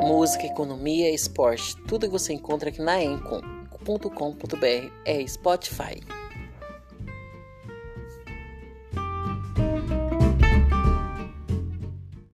Música, economia, esporte, tudo que você encontra aqui na encom.com.br é Spotify.